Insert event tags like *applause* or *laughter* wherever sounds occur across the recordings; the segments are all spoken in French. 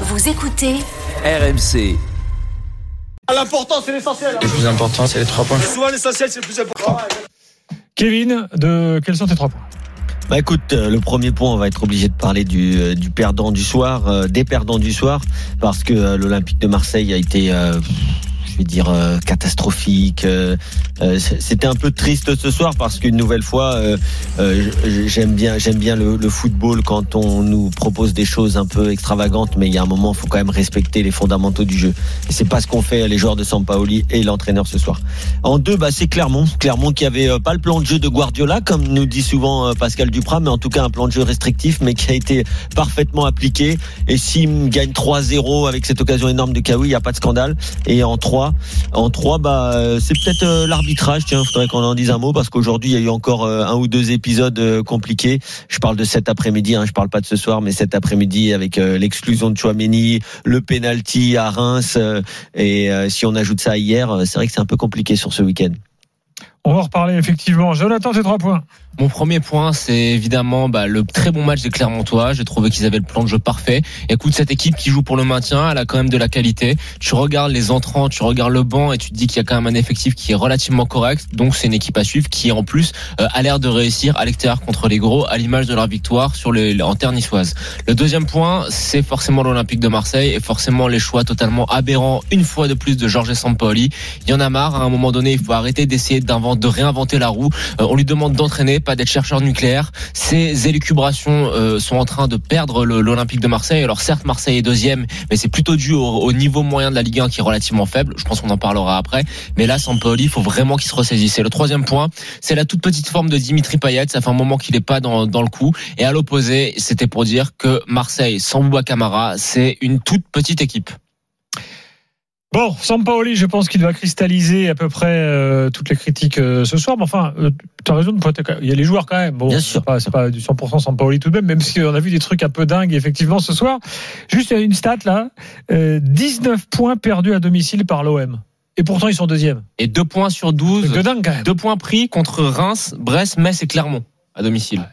Vous écoutez RMC. L'important, c'est l'essentiel. Le plus important, c'est les trois points. Souvent, l'essentiel, c'est le plus important. Kevin, de quels sont tes trois points? Bah écoute, euh, le premier point, on va être obligé de parler du, euh, du perdant du soir, euh, des perdants du soir, parce que l'Olympique de Marseille a été je vais dire euh, catastrophique. Euh, euh, c'était un peu triste ce soir parce qu'une nouvelle fois, j'aime bien, j'aime bien le, le, football quand on nous propose des choses un peu extravagantes, mais il y a un moment, il faut quand même respecter les fondamentaux du jeu. Et c'est pas ce qu'ont fait les joueurs de Sampaoli et l'entraîneur ce soir. En deux, bah c'est Clermont, Clermont qui avait pas le plan de jeu de Guardiola, comme nous dit souvent Pascal Duprat, mais en tout cas un plan de jeu restrictif, mais qui a été parfaitement appliqué. Et s'il gagne 3-0 avec cette occasion énorme de Kawi, il n'y a pas de scandale. Et en 3, en 3, bah, euh, c'est peut-être euh, l'arbitrage. Tiens, faudrait qu'on en dise un mot parce qu'aujourd'hui, il y a eu encore euh, un ou deux épisodes compliqués. Je parle de cet après-midi, hein, je parle pas de ce soir, mais cet après-midi avec l'exclusion de Chouameni, le penalty à Reims. et si on ajoute ça hier, c'est vrai que c'est un peu compliqué sur ce week-end. On va reparler effectivement. Jonathan, tes trois points. Mon premier point, c'est évidemment bah, le très bon match des Clermontois. J'ai trouvé qu'ils avaient le plan de jeu parfait. Écoute, cette équipe qui joue pour le maintien, elle a quand même de la qualité. Tu regardes les entrants, tu regardes le banc et tu te dis qu'il y a quand même un effectif qui est relativement correct. Donc c'est une équipe à suivre qui en plus euh, a l'air de réussir à l'extérieur contre les gros, à l'image de leur victoire sur les, en terre niçoise. Le deuxième point, c'est forcément l'Olympique de Marseille et forcément les choix totalement aberrants une fois de plus de Georges Sampaoli. Il y en a marre. À un moment donné, il faut arrêter d'essayer de réinventer la roue. Euh, on lui demande d'entraîner pas d'être chercheur nucléaire. Ces élucubrations euh, sont en train de perdre l'Olympique de Marseille. Alors certes, Marseille est deuxième, mais c'est plutôt dû au, niveau moyen de la Ligue 1 qui est relativement faible. Je pense qu'on en parlera après. Mais là, Sampoli, il faut vraiment qu'il se ressaisisse. Et le troisième point, c'est la toute petite forme de Dimitri Payet. Ça fait un moment qu'il n'est pas dans, dans le coup. Et à l'opposé, c'était pour dire que Marseille, sans Bouba Camara, c'est une toute petite équipe. Bon, Sampaoli, je pense qu'il va cristalliser à peu près euh, toutes les critiques euh, ce soir. Mais enfin, euh, tu as raison de pointer. Il y a les joueurs quand même. Bon, Bien sûr. C'est pas, du 100% Sampaoli tout de même, même si on a vu des trucs un peu dingues effectivement ce soir. Juste une stat là 19 points perdus à domicile par l'OM. Et pourtant, ils sont deuxièmes. Et 2 points sur 12. De dingue quand même. 2 points pris contre Reims, Brest, Metz et Clermont à domicile.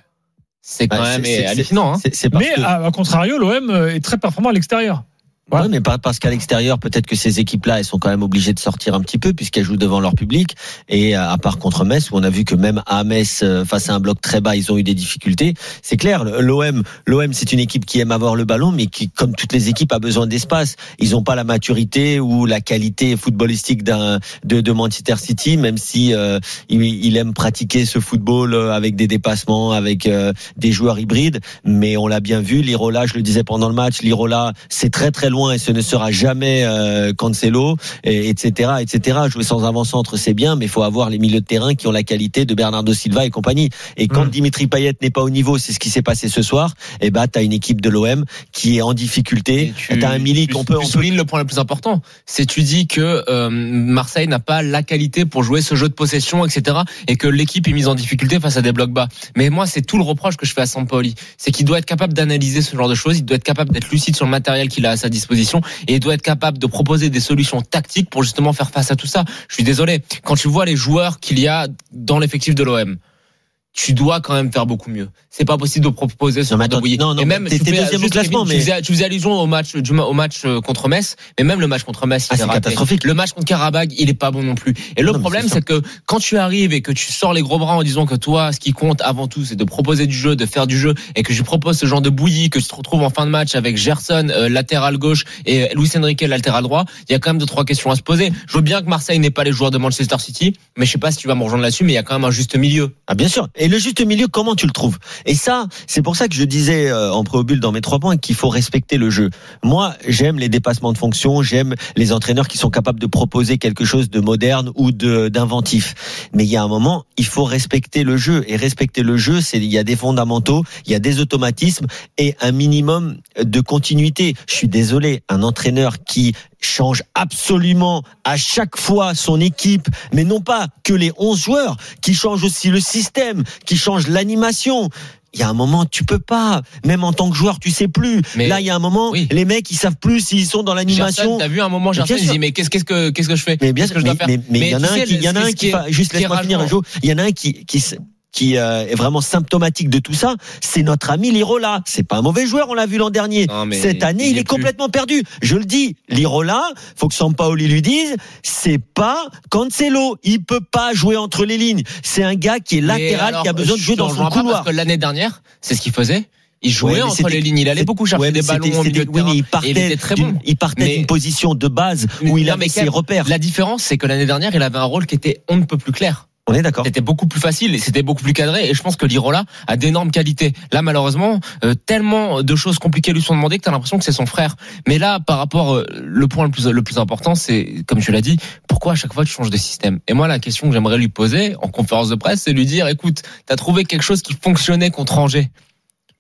C'est quand même hallucinant. Hein. Mais à, à contrario, l'OM est très performant à l'extérieur. Ouais. mais pas parce qu'à l'extérieur, peut-être que ces équipes-là, elles sont quand même obligées de sortir un petit peu puisqu'elles jouent devant leur public. Et euh, à part contre Metz, où on a vu que même à Metz, euh, face à un bloc très bas, ils ont eu des difficultés. C'est clair, l'OM, l'OM, c'est une équipe qui aime avoir le ballon, mais qui, comme toutes les équipes, a besoin d'espace. Ils n'ont pas la maturité ou la qualité footballistique d'un de, de, Manchester City, même si euh, il, aime pratiquer ce football avec des dépassements, avec des joueurs hybrides. Mais on l'a bien vu, l'Irola, je le disais pendant le match, l'Irola, c'est très très loin et ce ne sera jamais euh, Cancelo, et, etc., etc. Jouer sans avant-centre, c'est bien, mais il faut avoir les milieux de terrain qui ont la qualité de Bernardo Silva et compagnie. Et quand mm. Dimitri Payet n'est pas au niveau, c'est ce qui s'est passé ce soir. Et eh bah, t'as une équipe de l'OM qui est en difficulté. T'as un Milik, on peut. Tu soulignes le point le plus important, c'est tu dis que euh, Marseille n'a pas la qualité pour jouer ce jeu de possession, etc. Et que l'équipe est mise en difficulté face à des blocs bas. Mais moi, c'est tout le reproche que je fais à Sampoli, c'est qu'il doit être capable d'analyser ce genre de choses. Il doit être capable d'être lucide sur le matériel qu'il a à sa disposition et il doit être capable de proposer des solutions tactiques pour justement faire face à tout ça. Je suis désolé, quand tu vois les joueurs qu'il y a dans l'effectif de l'OM, tu dois quand même faire beaucoup mieux. C'est pas possible de proposer ce de bouillie. Non, non, et même tu deuxième au classement, mais tu faisais, allusion au match au match euh, contre Metz, mais même le match contre Metz, ah, c'est catastrophique. Le match contre Karabag, il est pas bon non plus. Et le problème, c'est que quand tu arrives et que tu sors les gros bras en disant que toi, ce qui compte avant tout, c'est de proposer du jeu, de faire du jeu, et que je propose ce genre de bouillie que tu te retrouves en fin de match avec Gerson euh, latéral gauche et Luis Enrique latéral droit, il y a quand même deux trois questions à se poser. Je veux bien que Marseille n'ait pas les joueurs de Manchester City, mais je sais pas si tu vas me rejoindre là-dessus, mais il y a quand même un juste milieu. Ah bien sûr. Et le juste milieu, comment tu le trouves? Et ça, c'est pour ça que je disais euh, en préambule dans mes trois points qu'il faut respecter le jeu. Moi, j'aime les dépassements de fonction, j'aime les entraîneurs qui sont capables de proposer quelque chose de moderne ou de d'inventif. Mais il y a un moment, il faut respecter le jeu. Et respecter le jeu, c'est il y a des fondamentaux, il y a des automatismes et un minimum de continuité. Je suis désolé, un entraîneur qui change absolument à chaque fois son équipe, mais non pas que les 11 joueurs, qui change aussi le système, qui change l'animation. Il y a un moment, tu peux pas. Même en tant que joueur, tu sais plus. Mais- Là, il y a un moment, Oui. les mecs, ils savent plus s'ils sont dans l'animation. t'as vu un moment, Gerson, il dit, mais qu'est-ce que, qu'est-ce que je fais? Mais bien sûr, que je mais dois mais- faire? mais il y en a un qui, il y en a un qui juste laisse-moi finir, rageant. Jo. Il y en a un qui, qui, qui euh, est vraiment symptomatique de tout ça. C'est notre ami Lirola. C'est pas un mauvais joueur, on l'a vu l'an dernier. Non, mais Cette année, il il, est complètement perdu. Je le dis, Lirola, faut que Sampaoli lui dise, c'est pas Cancelo. Il peut pas jouer entre les lignes. C'est un gars qui est latéral, alors, qui a besoin de jouer dans son couloir. L'année dernière, c'est ce qu'il faisait. Il jouait Ouais, entre les lignes. Il allait beaucoup chercher ouais, des ballons au milieu oui, mais il partait était très d'une- bon. il partait d'une position de base où Mais- il avait ses repères. La différence, c'est que l'année dernière, il avait un rôle qui était on ne peut plus clair. On est d'accord. C'était beaucoup plus facile et c'était beaucoup plus cadré. Et je pense que Lirola a d'énormes qualités. Là, malheureusement, euh, tellement de choses compliquées lui sont demandées que tu as l'impression que c'est son frère. Mais là, par rapport, euh, le point le plus, le plus important, c'est, comme tu l'as dit, pourquoi à chaque fois tu changes de système? Et moi, la question que j'aimerais lui poser en conférence de presse, c'est lui dire, écoute, tu as trouvé quelque chose qui fonctionnait contre Angers.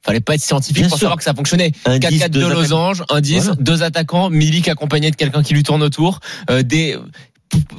Fallait pas être scientifique Bien pour sûr. savoir que ça fonctionnait. Un 10, 4-4 de losange, un 10, Voilà. deux attaquants, Milik accompagné de quelqu'un qui lui tourne autour, euh, des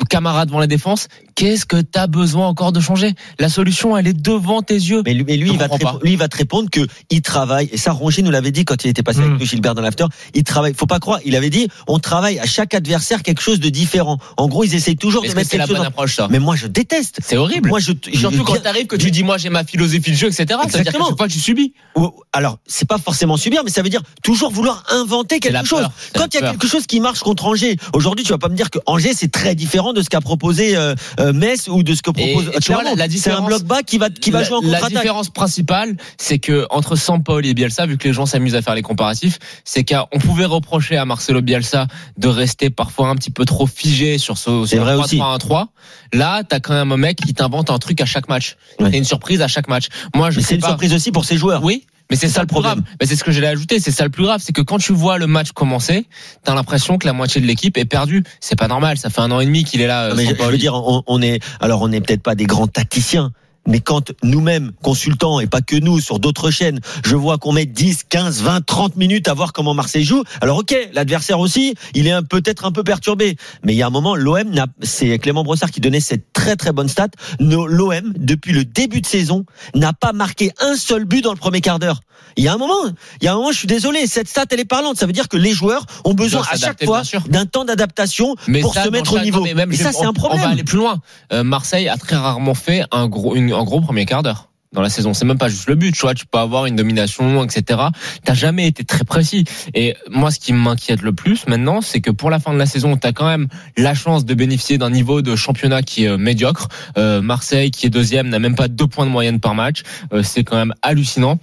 camarades devant la défense. Qu'est-ce que t'as besoin encore de changer? La solution, elle est devant tes yeux. Mais lui, mais lui, Je il va te répondre, lui, il va te répondre que il travaille. Et ça, Rongier nous l'avait dit quand il était passé avec nous, Gilbert dans l'after. Il travaille. Faut pas croire. Il avait dit, on travaille à chaque adversaire quelque chose de différent. En gros, ils essayent toujours de Est-ce que mettre c'est la quelque chose. bonne en- approche, ça? Mais moi, je déteste. C'est horrible. Moi, je, je- Surtout quand bien- t'arrives que tu dis moi j'ai ma philosophie de jeu, etc. C'est-à-dire qu'à Exactement. chaque fois tu subis. Ou- alors, c'est pas forcément subir, mais ça veut dire toujours vouloir inventer quelque chose. Quand il y a quelque chose qui marche contre Angers, aujourd'hui, tu vas pas me dire que Angers c'est très différent de ce qu'a proposé euh, euh, Metz ou de ce que propose Et tu vois, la- la C'est un différence- bloc bas qui va qui va la, jouer en la contre-attaque. différence principale, c'est que entre Sampaoli et Bielsa, vu que les gens s'amusent à faire les comparatifs, c'est qu'on pouvait reprocher à Marcelo Bielsa de rester parfois un petit peu trop figé sur ce C'est sur vrai le aussi. 3-3. Là, t'as quand même un mec qui t'invente un truc à chaque match. Ouais. C'est une surprise à chaque match. Moi, je c'est une pas. surprise aussi pour ses joueurs. Oui, mais c'est ça le problème. problème. Mais c'est ce que j'allais ajouter, c'est ça le plus grave, c'est que quand tu vois le match commencer, t'as l'impression que la moitié de l'équipe est perdue. C'est pas normal, ça fait un an et demi qu'il est là. Non, euh, mais je, je veux dire, on, on est, alors on n'est peut-être pas des grands tacticiens. Mais quand nous-mêmes, consultants, et pas que nous, sur d'autres chaînes, je vois qu'on met 10, 15, 20, 30 minutes à voir comment Marseille joue, alors ok, l'adversaire aussi, il est peut-être un peu perturbé. Mais il y a un moment, l'OM, c'est Clément Brossard qui donnait cette très très bonne stat, l'OM, depuis le début de saison, n'a pas marqué un seul but dans le premier quart d'heure. Il y a un moment, il y a un moment, je suis désolé, cette stat, elle est parlante. Ça veut dire que les joueurs ont besoin à chaque fois d'un temps d'adaptation pour ça, se mettre au niveau. mais même, Et je- ça, c'est un problème. On va aller plus loin. Euh, Marseille a très rarement fait un gros, une- un gros premier quart d'heure dans la saison. C'est même pas juste le but, tu vois. Tu peux avoir une domination, etc. T'as jamais été très précis. Et moi, ce qui m'inquiète le plus maintenant, c'est que pour la fin de la saison, t'as quand même la chance de bénéficier d'un niveau de championnat qui est euh, médiocre. Euh, Marseille, qui est deuxième, n'a même pas deux points de moyenne par match. Euh, c'est quand même hallucinant.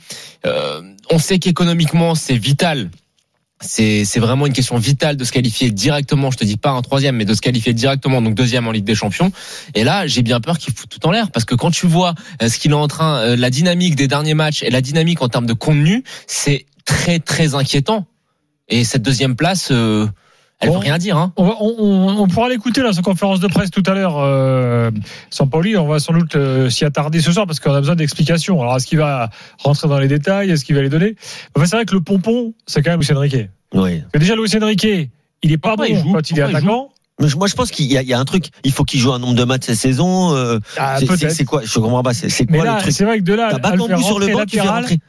Euh, on sait qu'économiquement, c'est vital c'est vraiment une question vitale de se qualifier directement. Je te dis pas un troisième, mais de se qualifier directement, donc deuxième en Ligue des Champions. Et là, j'ai bien peur qu'il fout tout en l'air parce que quand tu vois euh, ce qu'il est en train, euh, la dynamique des derniers matchs et la dynamique en termes de contenu, c'est très très inquiétant. Et cette deuxième place, euh, elle Bon. veut rien dire. Hein. On, va- on- on- on pourra l'écouter là, sa conférence de presse tout à l'heure. Euh, Sampaoli, on va sans doute euh, s'y attarder ce soir parce qu'on a besoin d'explications. Alors, est-ce qu'il va rentrer dans les détails? Est-ce qu'il va les donner? Enfin, c'est vrai que le pompon, c'est quand même Luis Enrique. Oui. Que déjà, Luis Enrique, il est pas Pourquoi bon il joue? quand il est Pourquoi il attaquant. Mais je- Moi, je pense qu'il y, a- il y a un truc. Il faut qu'il joue un nombre de matchs cette saison. euh, Ah, c'est- quoi? Je comprends pas. C'est c'est Mais quoi là, le truc? c'est vrai que de là, T'as Bakambu sur le banc, tu fais latéral, rentrer.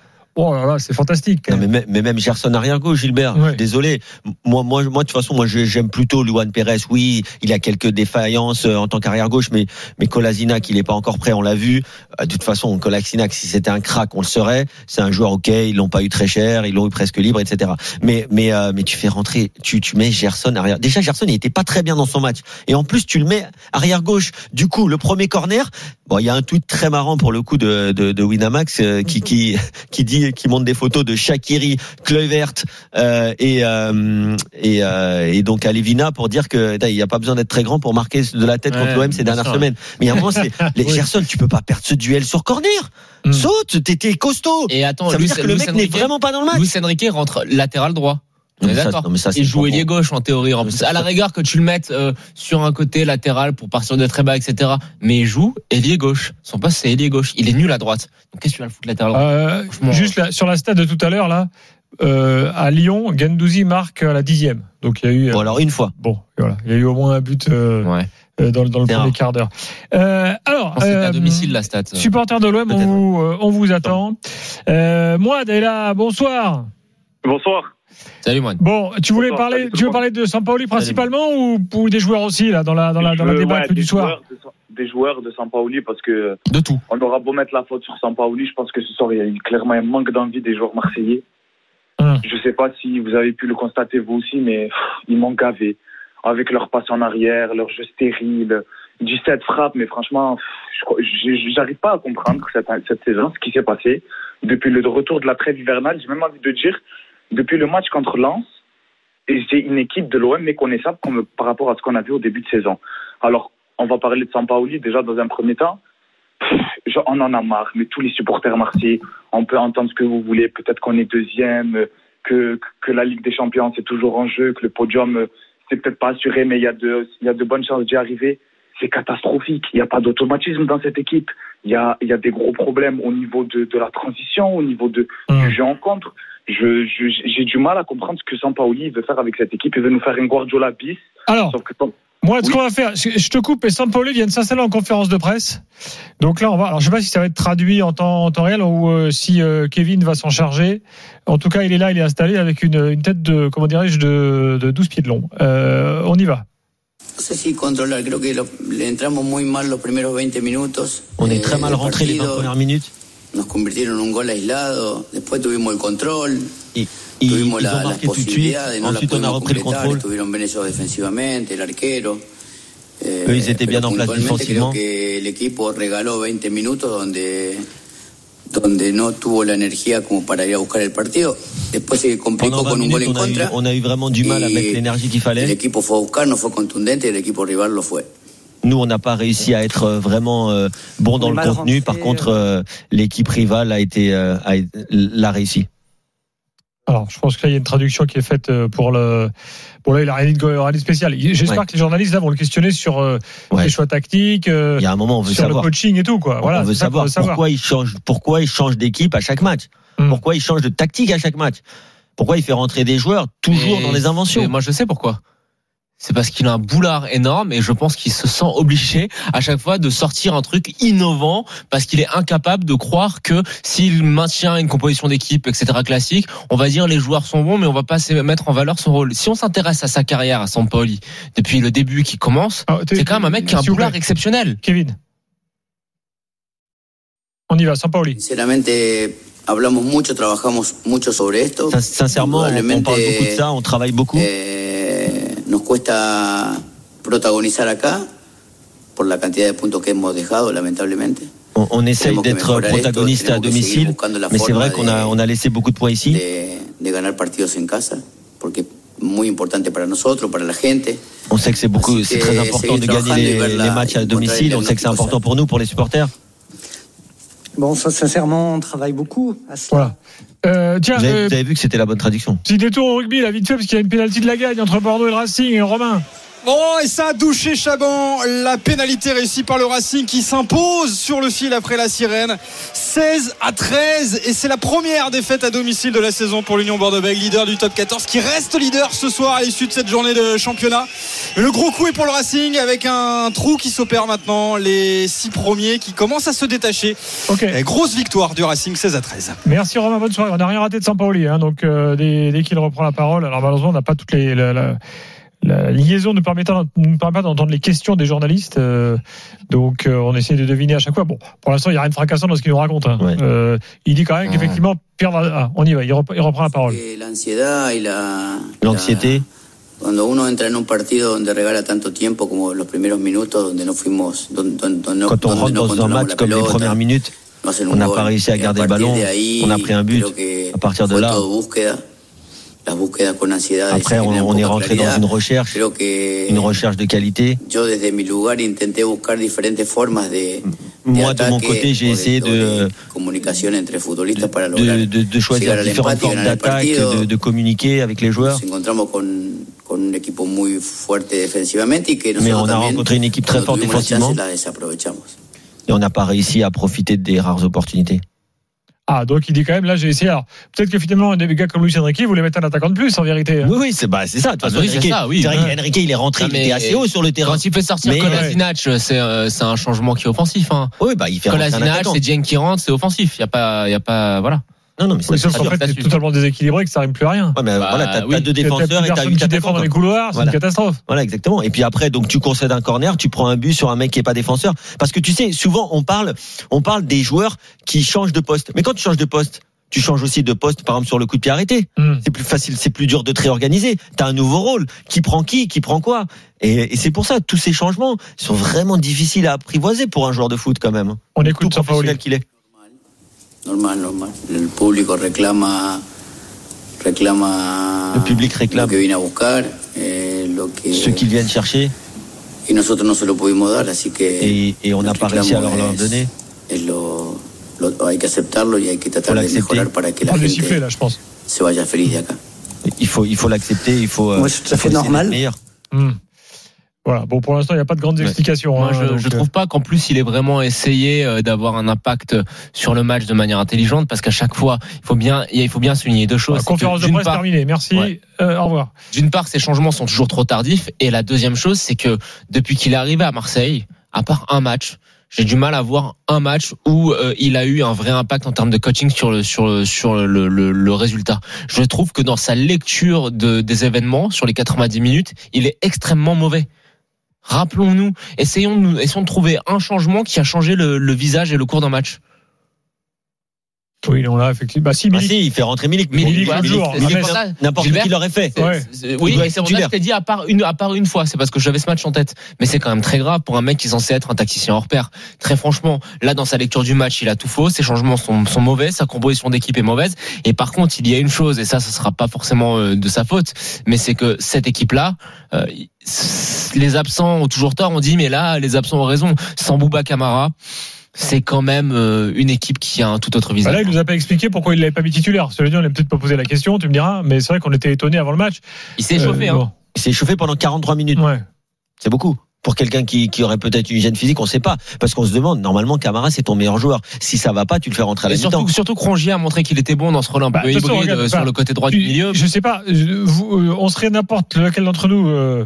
Oh là là, c'est fantastique. Non, mais, même. même- mais même Gerson arrière gauche, Gilbert. Ouais. Désolé. Moi, moi, moi, de toute façon, moi, j'aime plutôt Luan Pérez. Oui, il a quelques défaillances euh, en tant qu'arrière gauche, mais mais Kolasinac, il est pas encore prêt. On l'a vu. Euh, De toute façon, Kolasinac, si c'était un crack, on le saurait. C'est un joueur ok. Ils l'ont pas eu très cher. Ils l'ont eu presque libre, etc. Mais mais euh, mais tu fais rentrer. Tu tu mets Gerson arrière. Déjà, Gerson, il était pas très bien dans son match. Et en plus, tu le mets arrière gauche. Du coup, le premier corner. Bon, il y a un tweet très marrant pour le coup de de, de Winamax euh, qui qui *laughs* qui dit qui montrent des photos de Shakiri, Kluivert euh, et, euh, et, euh, et donc Alevina pour dire que il n'y a pas besoin d'être très grand pour marquer de la tête Ouais, contre l'OM ces dernières semaines. Mais a un moment, c'est *laughs* les Oui. Gerson, tu peux pas perdre ce duel sur corner. Mm. Saute, t'étais costaud. Et attends, Ça veut Luis, dire que le mec n'est vraiment pas dans le match. Luis Enrique rentre latéral droit. On est d'accord. non, mais ça, c'est Il joue pas ailier bon. gauche en théorie. En plus, à la rigueur que tu le mettes euh, sur un côté latéral pour partir de très bas, etc. Mais il joue ailier gauche. Son poste c'est ailier gauche. Il est nul à droite. Donc qu'est-ce que tu vas le foutre latéral Euh, juste là, sur la stade de tout à l'heure, là, euh, à Lyon, Gendouzi marque à la dixième. Donc il y a eu. euh, Bon alors une fois. Bon, voilà, il y a eu au moins un but euh, Ouais. euh, dans, le- dans le premier rare. quart d'heure. Euh, alors, euh, à domicile la stat. supporter de l'OM, on vous, euh, on vous attend. Euh, moi, là, bonsoir. Bonsoir. Salut Moine. Bon, tu voulais Bonsoir, parler, tu veux parler de Sampaoli principalement ou, ou des joueurs aussi là dans la dans la dans la débat ouais, du soir. joueurs Des joueurs de Sampaoli parce que De tout. on aura beau mettre la faute sur Sampaoli, je pense que ce soir il y a eu clairement un manque d'envie des joueurs marseillais. Hum. Je sais pas si vous avez pu le constater vous aussi, mais pff, ils m'ont gavé avec leur passe en arrière, leur jeu stérile, 17 frappes, mais franchement, je j'arrive pas à comprendre cette, cette saison, ce qui s'est passé depuis le retour de la trêve hivernale. J'ai même envie de dire depuis le match contre Lens, c'est une équipe de l'OM méconnaissable comme, par rapport à ce qu'on a vu au début de saison. Alors, on va parler de Sampaoli déjà dans un premier temps. Pff, je- on en a marre, mais tous les supporters marseillais, on peut entendre ce que vous voulez, peut-être qu'on est deuxième, que, que la Ligue des Champions c'est toujours en jeu, que le podium euh, c'est peut-être pas assuré, mais il y a de, il y a de bonnes chances d'y arriver. C'est catastrophique. Il n'y a pas d'automatisme dans cette équipe. Il y a, il y a des gros problèmes au niveau de, de la transition, au niveau de, du jeu en contre. Je, je- j'ai du mal à comprendre ce que Sampaoli veut faire avec cette équipe. Il veut nous faire une Guardiola bis. Alors, Sauf que Moi, ce Oui. qu'on va faire, je je te coupe, et Sampaoli vient de s'installer en conférence de presse. Donc là, on va. Alors, je sais pas si ça va être traduit en temps, en temps réel ou euh, si euh, Kevin va s'en charger. En tout cas, il est là, il est installé avec une, une tête de, comment dirais-je, de, de 12 pieds de long. Euh, on y va. No sé si controlar, creo que lo- le entramos muy mal los primeros 20 minutos. On est eh, très mal rentré les 20 partido. premières minutes. Nos convirtieron en un gol aislado, después tuvimos el control, ils- tuvimos la- las posibilidades, no las pudimos completar, estuvieron bien ellos defensivamente, el arquero. Eh, Eux, ils étaient bien en place. Creo que el equipo regaló 20 minutos donde donde no tuvo la energía como para ir a buscar el partido. Después se complicó Pendant 20 con un gol en eu, contra. on a eu vraiment du mal à Y mettre l'énergie qu'il El fallait. equipo fue a buscar, no fue contundente y el equipo rival lo fue. Nous, on n'a pas réussi à être euh, vraiment euh, bon dans le contenu. rentré, Par contre, euh, l'équipe rivale a été, euh, a, l'a réussi. Alors, je pense que là, il y a une traduction qui est faite euh, pour le. Bon, là, il a rien dit de spécial. J'espère Ouais. que les journalistes là vont le questionner sur euh, Ouais. les choix tactiques, euh, Il y a un moment, on veut sur savoir. le coaching et tout, quoi. Voilà, on veut savoir, pourquoi il change, pourquoi il change d'équipe à chaque match. Hmm. Pourquoi il change de tactique à chaque match. Pourquoi il fait rentrer des joueurs toujours Et- dans les inventions. Moi, je sais pourquoi. C'est parce qu'il a un boulard énorme et je pense qu'il se sent obligé à chaque fois de sortir un truc innovant parce qu'il est incapable de croire que s'il maintient une composition d'équipe, etc. classique, on va dire les joueurs sont bons mais on va pas se mettre en valeur son rôle. Si on s'intéresse à sa carrière, à Sampoli, depuis le début qui commence, t'es- c'est quand même un mec qui a un boulard exceptionnel. Kevin. On y va, Sampaoli. Sinceramente, hablamos mucho, trabajamos mucho sobre esto. Sin- Sincèrement, on, parle beaucoup de ça, on travaille beaucoup. eh, cuesta protagonizar acá por la cantidad de puntos que hemos dejado, lamentablemente. On, on essaye d'être esto, protagoniste à domicile, mais c'est vrai qu'on a, on a laissé beaucoup de points ici. de, de ganar partidos en casa, porque es muy importante para nosotros, para la gente. On sait que c'est beaucoup, très important de gagner les, les matchs à domicile. On sait que c'est important pour nous, pour les supporters. Bon, ça, sincèrement, on travaille beaucoup à cela. Voilà. Euh, tiens, Vous avez, euh, vous avez vu que c'était la bonne traduction. petit détour au rugby, là, vite fait, parce qu'il y a une pénalty de la gagne entre Bordeaux et le Racing et Romain. Oh, et ça a douché Chaban. La pénalité réussie par le Racing qui s'impose sur le fil après la sirène. 16 à 13. Et c'est la première défaite à domicile de la saison pour l'Union Bordeaux-Bègles, leader du top 14, qui reste leader ce soir à l'issue de cette journée de championnat. Le gros coup est pour le Racing avec un trou qui s'opère maintenant. Les six premiers qui commencent à se détacher. Ok. Et grosse victoire du Racing 16 à 13. Merci Romain, bonne soirée. On n'a rien raté de Sampaoli, hein, donc euh, dès, dès qu'il reprend la parole. Alors malheureusement, on n'a pas toutes les. La, la- la liaison ne permet, pas- ne permet pas d'entendre les questions des journalistes, euh, donc euh, on essaie de deviner à chaque fois. Bon, pour l'instant, il n'y a rien de fracassant dans ce qu'il nous raconte. hein. Ouais. Euh, il dit quand même Ah. qu'effectivement, Pierre va. Ah, on y va, il reprend, il reprend la parole. L'anxiété. la- Cuando uno entra en un partido donde regala tanto tiempo como los primeros minutos, donde no fuimos, donde, donde no, Quand on rentre dans un match comme les premières minutes, On n'a pas réussi à garder le ballon. On a pris un but. À partir de là, après, on, on est rentré dans une recherche, une recherche de qualité. Moi, de mon côté, j'ai essayé de, de, de, de choisir différentes formes d'attaque, de, communiquer avec les joueurs. Mais on a rencontré une équipe très forte défensivement. Et on n'a pas réussi à profiter des rares opportunités. Ah, donc il dit quand même, là j'ai essayé. Alors, peut-être que finalement, des gars comme Luis Enrique voulaient mettre un attaquant de plus, en vérité. hein. Oui, oui, c'est bah, c'est ça. De toute Ah, façon, Enrique, ça, oui. c'est vrai Ouais. qu'Enrique, il est rentré, Non, il était assez haut sur le terrain. Quand il fait sortir Mais- Kolasinac, c'est euh, c'est un changement qui est offensif. Hein. Oui, bah, il fait Kolasinac, c'est Dieng qui rentre, c'est offensif. Il y a pas, il y a pas, voilà. Non, non, mais ça, Oui, sauf c'est qu'en fait, c'est totalement déséquilibré, que ça rime plus à rien. Ouais, mais Bah, voilà, t'as oui. défenseurs plus et t'as huit qui défend dans les couloirs, c'est Voilà. une catastrophe. Voilà, exactement. Et puis après, donc tu concèdes un corner, tu prends un but sur un mec qui est pas défenseur. Parce que tu sais, souvent on parle, on parle des joueurs qui changent de poste. Mais quand tu changes de poste, tu changes aussi de poste, par exemple sur le coup de pied arrêté. Hmm. C'est plus facile, c'est plus dur de te réorganiser. T'as un nouveau rôle. Qui prend qui, qui prend quoi? Et, et c'est pour ça tous ces changements sont vraiment difficiles à apprivoiser pour un joueur de foot quand même. On Tout écoute professionnel Sampaoli. qu'il est. Normal, normal. El público reclama, reclama Le public réclame. lo que vine a buscar, eh, lo que Ceux qui viennent chercher y nosotros no se lo pudimos dar, así que et, et on n'a pas réussi à leur, leur donner. es lo, lo- hay que aceptarlo y hay que tratar Faut de l'accepter. mejorar para que la On est gente sifflé là, je pense. se vaya feliz de acá. Il faut, il faut l'accepter. Il faut. euh, Moi, c'est tout à il faut fait normal. Voilà. Bon, pour l'instant, il n'y a pas de grandes explications. Moi, hein, je, donc, je euh, trouve pas qu'en plus il ait vraiment essayé euh, d'avoir un impact sur le match de manière intelligente, parce qu'à chaque fois, il faut bien, il faut bien souligner deux choses. C'est conférence que, de presse part- terminée. Merci. Ouais. Euh, au revoir. D'une part, ces changements sont toujours trop tardifs, et la deuxième chose, c'est que depuis qu'il est arrivé à Marseille, à part un match, j'ai du mal à voir un match où euh, il a eu un vrai impact en termes de coaching sur le sur le, sur le, le- le résultat. Je trouve que dans sa lecture de, des événements sur les 90 minutes, il est extrêmement mauvais. Rappelons-nous, essayons de, essayons de trouver un changement qui a changé le visage et le cours d'un match. Oui, on l'a effectivement. Bah, si, Ah Milik. si, il fait rentrer Milik. Milik, Milik. Milik, Ah, ça, N'importe Gilbert, qui l'aurait fait. Ouais. C'est- Oui, c'est titulaire. je t'ai dit à part une, à part une fois, c'est parce que j'avais ce match en tête. Mais c'est quand même très grave pour un mec qui est censé être un tacticien hors pair. Très franchement, là, dans sa lecture du match, il a tout faux. Ses changements sont, sont mauvais. Sa composition d'équipe est mauvaise. Et par contre, il y a une chose, et ça, ce sera pas forcément euh, de sa faute, mais c'est que cette équipe-là, euh, les absents ont toujours tort. On dit, mais là, les absents ont raison. Sans Bouba Camara, c'est quand même euh, une équipe qui a un tout autre Bah visage. là, il nous a pas expliqué pourquoi il l'avait pas mis titulaire. Cela dit, on n'a peut-être pas posé la question, tu me diras. Mais c'est vrai qu'on était étonné avant le match. il s'est chauffé, Euh, hein. bon. Il s'est chauffé pendant 43 minutes. Ouais. C'est beaucoup. Pour quelqu'un qui, qui aurait peut-être une hygiène physique, on sait pas. Parce qu'on se demande, normalement, Camara, c'est ton meilleur joueur. Si ça va pas, tu le fais rentrer à la mi-temps. surtout, surtout que Rongier a montré qu'il était bon dans ce rôle un Bah, peu façon, hybride regarde, euh, sur enfin, le côté droit du milieu. Je sais pas, vous, euh, on serait n'importe lequel d'entre nous euh,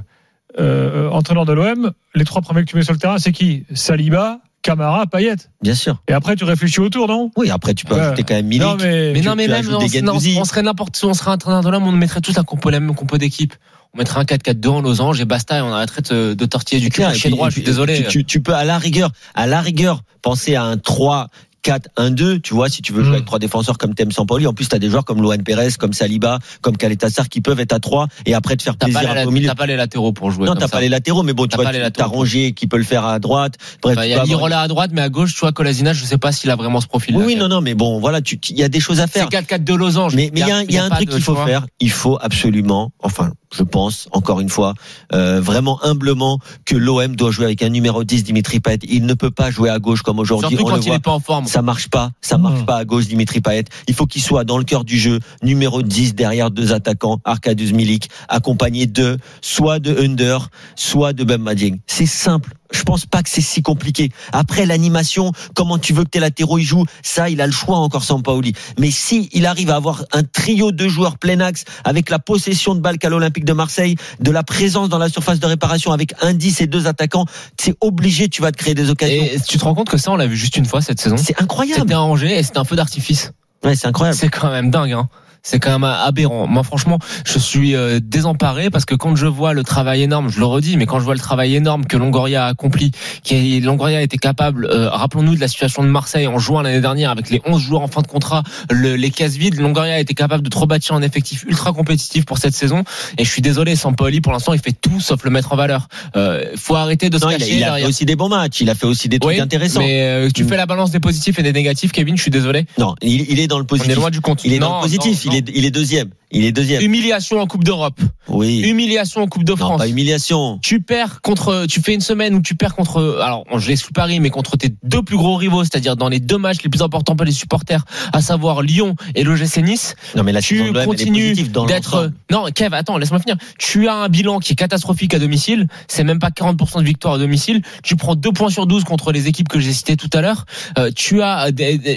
euh, entraîneur de l'OM. Les trois premiers que tu mets sur le terrain, c'est qui? Saliba, Camara, Payet. Bien sûr. Et après, tu réfléchis autour, non? Oui, après, tu peux Ouais. ajouter quand même Milik. Non, mais. Mais tu- non, mais tu même, on, on serait n'importe où, on serait entraîneur de l'homme, on mettrait tous la, compo, la même compo d'équipe. On mettrait un 4-4-2 en losange et basta et on arrêterait de, de tortiller du cul chez droit, je suis désolé. Tu, tu- tu peux à la rigueur, à la rigueur, penser à un 3, 4, 1, 2, tu vois, si tu veux jouer Mm. avec trois défenseurs comme Thème Sampoli. En plus, tu as des joueurs comme Luan Perez, comme Saliba, comme Caletassar qui peuvent être à 3 et après te faire T'as pas, plaisir peu au milieu. t'as pas les latéraux pour jouer. Non, t'as pas les latéraux, mais bon, tu T'as vois, pas les tu latéraux. as Rongier qui peut le faire à droite. Bref, Il y a Lirola à droite, mais à gauche, tu vois, Colasina, je sais pas s'il a vraiment ce profil. Oui, non, non, mais bon, voilà, tu- il y a des choses à C'est faire. 4-4-2 losange. Mais il y a, un- truc de qu'il faut faire. Il faut absolument, enfin, je pense, encore une fois, euh, vraiment humblement, que l'OM doit jouer avec un numéro 10, Dimitri Payet. Il ne peut pas jouer à gauche comme aujourd'hui. Surtout On quand le il voit. est pas en forme. Ça marche pas, ça marche Mmh. pas à gauche Dimitri Payet. Il faut qu'il soit dans le cœur du jeu, numéro 10 derrière deux attaquants, Arkadiusz Milik, accompagné de soit de Under, soit de Dieng. C'est simple. Je pense pas que c'est si compliqué. Après l'animation, comment tu veux que tes latéraux y jouent, ça il a le choix encore sans Paoli. Mais si il arrive à avoir un trio de joueurs plein axe avec la possession de balle qu'à l'Olympique de Marseille, de la présence dans la surface de réparation avec un 10 et deux attaquants, c'est obligé, tu vas te créer des occasions. Et tu te rends compte que ça, on l'a vu juste une fois cette saison? C'est incroyable. C'était un Angers et c'était un feu d'artifice. Ouais, c'est incroyable. C'est quand même dingue. Hein. C'est quand même aberrant. Moi, franchement, je suis euh, désemparé parce que quand je vois le travail énorme, je le redis, mais quand je vois le travail énorme que Longoria a accompli, qui Longoria était capable, euh, rappelons-nous de la situation de Marseille en juin l'année dernière avec les 11 joueurs en fin de contrat, le- les cases vides, Longoria a été capable de trop bâtir un effectif ultra compétitif pour cette saison. Et je suis désolé, Sampaoli, pour l'instant, il fait tout sauf le mettre en valeur. Euh, faut arrêter de se Non, il a, cacher il a fait aussi des bons matchs. Il a fait aussi des trucs Oui, intéressants. Mais euh, tu fais la balance des positifs et des négatifs, Kevin, je suis désolé. Non, il, il est dans le On positif. est loin du compte. Il est dans Non, le positif. non, Il est, il est deuxième. Il est deuxième. Humiliation en Coupe d'Europe. Oui. Humiliation en Coupe de Non, France. pas humiliation. Tu perds contre, tu fais une semaine où tu perds contre, alors je l'exclus Paris, mais contre tes deux plus gros rivaux, c'est-à-dire dans les deux matchs les plus importants pour les supporters, à savoir Lyon et l'OGC Nice. Non, mais la Tu continues d'être, non, Kev, attends, laisse-moi finir. Tu as un bilan qui est catastrophique à domicile. C'est même pas 40% de victoire à domicile. Tu prends 2 points sur 12 contre les équipes que j'ai citées tout à l'heure. Euh, tu as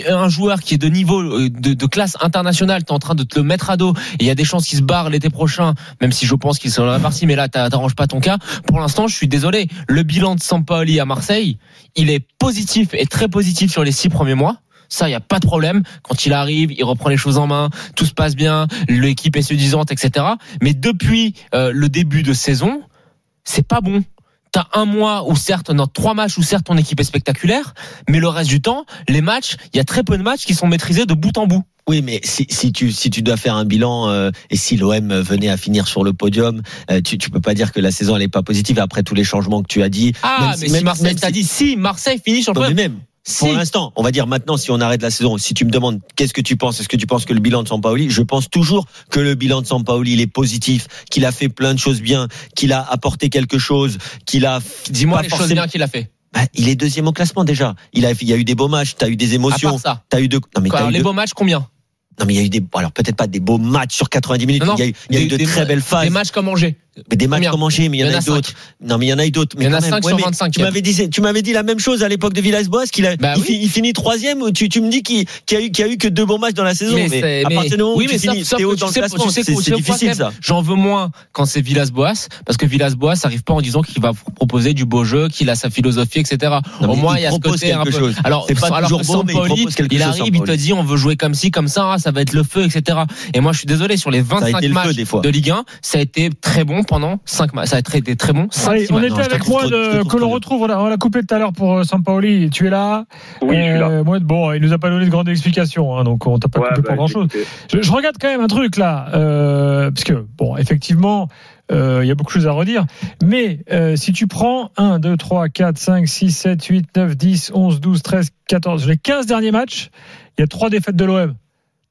un joueur qui est de niveau, euh, de, de classe internationale. T'es en train de te le mettre à dos. Et il y a des chances qu'il se barre l'été prochain, même si je pense qu'il sera parti. Mais là, t'arranges pas ton cas. Pour l'instant, je suis désolé. Le bilan de Sampaoli à Marseille, il est positif et très positif sur les six premiers mois. Ça, il y a pas de problème. Quand il arrive, il reprend les choses en main, tout se passe bien, l'équipe est séduisante, etc. Mais depuis euh, le début de saison, c'est pas bon. T'as un mois où certes, non, trois matchs où certes ton équipe est spectaculaire, mais le reste du temps, les matchs, il y a très peu de matchs qui sont maîtrisés de bout en bout. Oui, mais si, si tu si tu dois faire un bilan euh, et si l'OM venait à finir sur le podium, euh, tu tu peux pas dire que la saison elle est pas positive après tous les changements que tu as dit. Ah, Même mais si- même- Marseille, même si- dit si Marseille finit sur le podium. même. Si. Pour l'instant, on va dire maintenant, si on arrête la saison, si tu me demandes qu'est-ce que tu penses, est-ce que tu penses que le bilan de Sampaoli, je pense toujours que le bilan de Sampaoli, il est positif, qu'il a fait plein de choses bien, qu'il a apporté quelque chose, qu'il a. Dis-moi les choses bien qu'il a fait. Bah, il est deuxième au classement déjà. Il a, il y a eu des beaux matchs, t'as eu des À émotions, part ça. t'as eu de. Non mais Quoi, eu les de- beaux matchs, combien? Non mais il y a eu des. Alors peut-être pas des beaux matchs sur 90 minutes. Non, non, il y a eu, il y a eu des- de très ma- belles phases. Des matchs comme Angers. Mais des matchs comme Angers, mais il y en, a, d'autres. Non, mais il y en a eu d'autres. Mais Il y en a quand même, cinq ouais, sur mais 25, Tu m'avais dit, tu m'avais dit la même chose à l'époque de Villas-Boas, qu'il a, Bah il, oui. fi- il finit troisième. Tu, tu me dis qu'il qu'il y a eu, qu'il y a eu que deux bons matchs dans la saison. Mais, c'est- à partir du moment où oui, tu mais sauf- finis, sauf haut le classement, c'est difficile ça. J'en veux moins quand c'est Villas-Boas, parce que Villas-Boas n'arrive pas en disant qu'il va proposer du beau jeu, qu'il a sa philosophie, etc. Au mais moins, il y a ce côté un peu. Alors, mais il arrive, il te dit, on veut jouer comme ci, comme ça, ça va être le feu, etc. Et moi, je suis désolé, sur les a 25 été le feu, matchs de Ligue 1, ça a été très bon pendant 5 matchs. Ça a été très bon. cinq, Allez, six on était Non, avec moi de, trouve que l'on retrouve. On l'a, coupé tout à l'heure pour euh, Sampaoli. Tu es là? Oui, je suis là. Euh, bon, il nous a pas donné de grandes explications, hein, donc on t'a pas Ouais, coupé bah, pour grand chose. Je, je regarde quand même un truc là, euh, parce que bon, effectivement, euh, il y a beaucoup de choses à redire. Mais euh, si tu prends 1, 2, 3, 4, 5, 6, 7, 8, 9, 10, 11, 12, 13, 14, les 15 derniers matchs, il y a trois défaites de l'OM.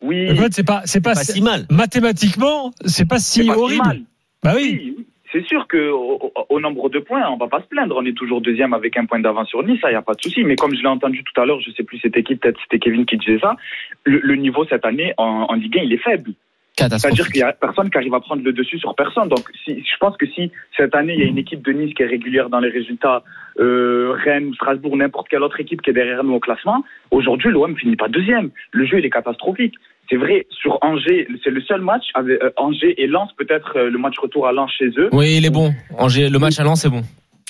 Oui, En fait, c'est pas, c'est pas, Pas si mal. mathématiquement, c'est pas si c'est pas si horrible. mal. Bah oui. C'est sûr que au, nombre de points, on va pas se plaindre. On est toujours deuxième avec un point d'avance sur Nice, ça y a pas de souci. Mais comme je l'ai entendu tout à l'heure, je sais plus c'était qui, peut-être c'était Kevin qui disait ça. Le, le niveau cette année en, en Ligue 1, il est faible. C'est-à-dire qu'il y a personne qui arrive à prendre le dessus sur personne. Donc, si, je pense que si cette année il y a une équipe de Nice qui est régulière dans les résultats, euh, Rennes, Strasbourg, n'importe quelle autre équipe qui est derrière nous au classement, aujourd'hui l'OM finit pas deuxième. Le jeu il est catastrophique. C'est vrai sur Angers, c'est le seul match avec euh, Angers et Lens peut-être euh, le match retour à Lens chez eux Oui, il est bon. Angers, le match à Lens, c'est bon.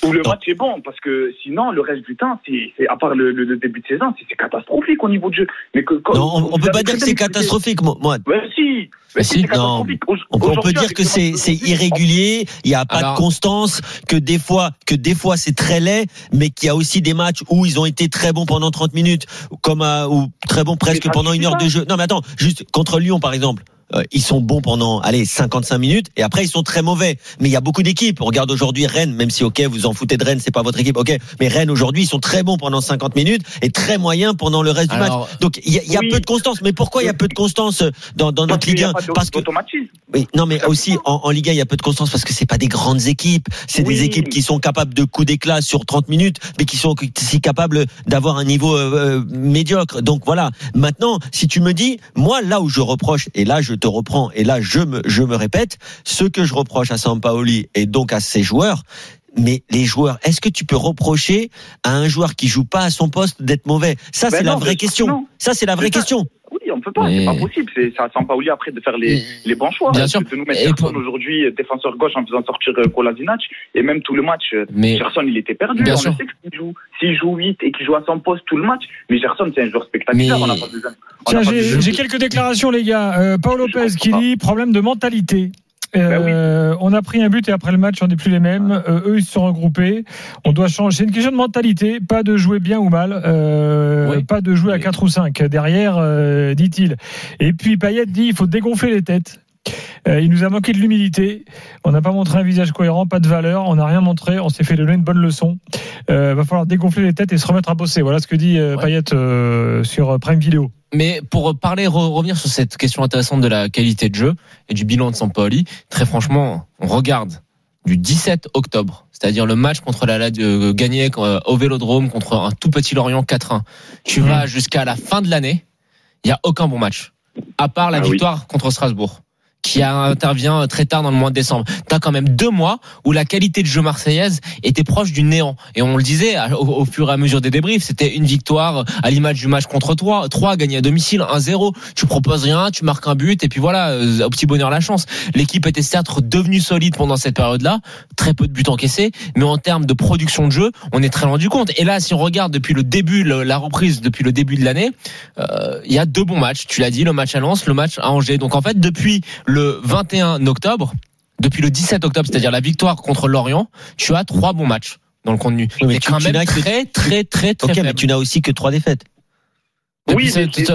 Où le Non. match est bon parce que sinon le reste du temps c'est c'est- à part le, le- le début de saison c'est catastrophique au niveau de jeu. Mais que, quand- Non, on, vous peut pas dire que c'est catastrophique, moi. moi. Ouais, si. Mais si, c'est catastrophique. Au- On, peut- on peut aujourd'hui, dire que c'est irrégulier, il y a pas Alors- de constance, que des fois que des fois c'est très laid, mais qu'il y a aussi des matchs où ils ont été très bons pendant 30 minutes, comme à, ou très bons presque pendant une heure de jeu. Non mais attends, juste contre Lyon par exemple. Euh, ils sont bons pendant allez 55 minutes et après ils sont très mauvais. Mais il y a beaucoup d'équipes. On regarde aujourd'hui Rennes, même si ok vous en foutez de Rennes, c'est pas votre équipe, ok. Mais Rennes aujourd'hui ils sont très bons pendant 50 minutes et très moyens pendant le reste du match. Donc il y a, il y a oui. peu de constance. Mais pourquoi il y a peu de constance dans, dans Parce notre qu'il Ligue y a 1 pas de- Parce que oui, non, mais aussi en, en Ligue 1, il y a peu de constance parce que c'est pas des grandes équipes. C'est Oui. des équipes qui sont capables de coups d'éclat sur 30 minutes, mais qui sont aussi capables d'avoir un niveau euh, euh, médiocre. Donc voilà. Maintenant, si tu me dis, moi, là où je reproche, et là je te reprends, et là je me, je me répète, ce que je reproche à Sampaoli et donc à ses joueurs, mais les joueurs, est-ce que tu peux reprocher à un joueur qui joue pas à son poste d'être mauvais? Ça, Ben c'est la vraie question. Ça, c'est la vraie ça. question. Oui, on peut pas, Mais- c'est pas possible. C'est à Sampaoli après de faire les, les bons choix. Bien De- sûr. De nous mettre Et Gerson pour- aujourd'hui euh, défenseur gauche en faisant sortir euh, Kolasinac et même tout le match. euh, Mais Gerson, il était perdu. Bien on sûr. le sait que s'il joue, s'il joue 8 et qu'il joue à son poste tout le match. Mais Gerson, c'est un joueur spectaculaire. Mais- On n'a pas besoin. j'ai quelques déclarations, les gars. Euh, Paul Lopez qui dit problème de mentalité. Ben Euh, On a pris un but et après le match, on n'est plus les mêmes. Euh, eux, ils se sont regroupés. On doit changer. C'est une question de mentalité, pas de jouer bien ou mal, euh, Oui. pas de jouer à 4 ou 5 derrière, euh, dit-il. Et puis Payet dit il faut dégonfler les têtes. Euh, il nous a manqué de l'humilité. On n'a pas montré un visage cohérent, pas de valeur. On n'a rien montré. On s'est fait donner une bonne leçon. Euh, va falloir dégonfler les têtes et se remettre à bosser. Voilà ce que dit. Payet euh, sur Prime Video. Mais pour parler, re- revenir sur cette question intéressante de la qualité de jeu et du bilan de Sampaoli, très franchement, on regarde du 17 octobre, c'est-à-dire le match contre la Lad- euh, gagné euh, au Vélodrome contre un tout petit Lorient 4-1. Tu vas jusqu'à la fin de l'année, il y a aucun bon match, à part la Ah oui. victoire contre Strasbourg qui intervient très tard dans le mois de décembre. T'as quand même deux mois où la qualité de jeu marseillaise était proche du néant. Et on le disait au, fur et à mesure des débriefs, c'était une victoire à l'image du match contre toi, 3 gagné à domicile, 1-0. Tu proposes rien, tu marques un but et puis voilà, euh, au petit bonheur la chance. L'équipe était certes redevenue solide pendant cette période-là, très peu de buts encaissés, mais en termes de production de jeu, on est très loin du compte. Et là, si on regarde depuis le début, la reprise depuis le début de l'année, euh, il y a deux bons matchs. Tu l'as dit, le match à Lens, le match à Angers. Donc en fait, depuis 21 octobre, depuis le 17 octobre, c'est-à-dire la victoire contre Lorient, tu as trois bons matchs dans le contenu. Oui, mais C'est tu- quand tu même n'as que- très, très, très, très Ok, mais tu n'as aussi que trois défaites. Oui,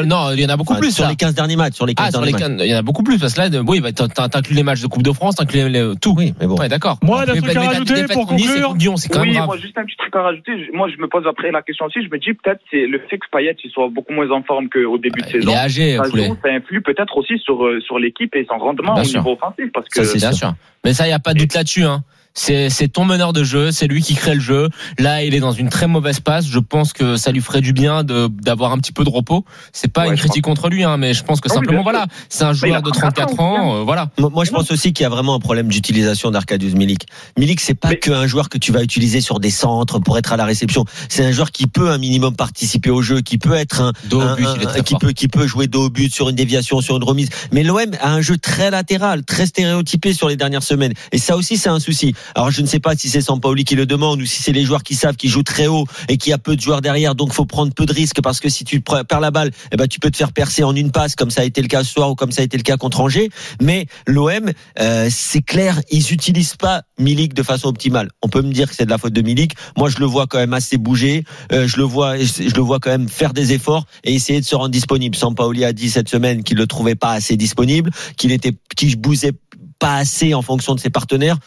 non, il y en a beaucoup Enfin, plus. sur les 15 derniers matchs. Sur les 15 Ah, sur derniers les matchs. 15, il y en a beaucoup plus parce que là, de- oui, bah, t'in- t'inclus les matchs de Coupe de France, t'inclus les- tout. Oui, mais bon. Ouais, d'accord. Moi, d'un truc mais à rajouter pour conclure. c'est quand Oui, même grave. moi juste un petit truc à rajouter. Moi, je me pose après la question aussi. Je me dis peut-être c'est le fait que Payet il soit beaucoup moins en forme qu'au début de Il saison. est âgé, Ça, poulet. joue, ça influe peut-être aussi sur euh, sur l'équipe et son rendement Bien au sûr. niveau offensif parce que Ça, c'est sûr. Mais ça, il n'y a pas de doute là-dessus. Hein. C'est, c'est ton meneur de jeu, c'est lui qui crée le jeu. Là, il est dans une très mauvaise passe. Je pense que ça lui ferait du bien de, d'avoir un petit peu de repos. C'est pas Ouais, une critique contre lui, hein, mais je pense que simplement, voilà, c'est un joueur a de 34 34 ans, ans. euh, voilà. Moi, moi, je pense aussi qu'il y a vraiment un problème d'utilisation d'Arcadius Milik. Milik, c'est pas Mais- qu'un joueur que tu vas utiliser sur des centres pour être à la réception. C'est un joueur qui peut un minimum participer au jeu, qui peut être un, Dos au un- but, un- qui fort. peut qui peut jouer dos au but sur une déviation, sur une remise. Mais l'OM a un jeu très latéral, très stéréotypé sur les dernières semaines. Et ça aussi, c'est un souci. Alors, je ne sais pas si c'est Sampaoli qui le demande ou si c'est les joueurs qui savent qu'ils jouent très haut et qu'il y a peu de joueurs derrière. Donc, faut prendre peu de risques parce que si tu perds la balle, eh ben, tu peux te faire percer en une passe, comme ça a été le cas ce soir ou comme ça a été le cas contre Angers. Mais l'OM, euh, c'est clair, ils utilisent pas Milik de façon optimale. On peut me dire que c'est de la faute de Milik. Moi, je le vois quand même assez bouger. Euh, je le vois, je le vois quand même faire des efforts et essayer de se rendre disponible. Sampaoli a dit cette semaine qu'il le trouvait pas assez disponible, qu'il était, qu'il bousait pas assez en fonction de ses partenaires.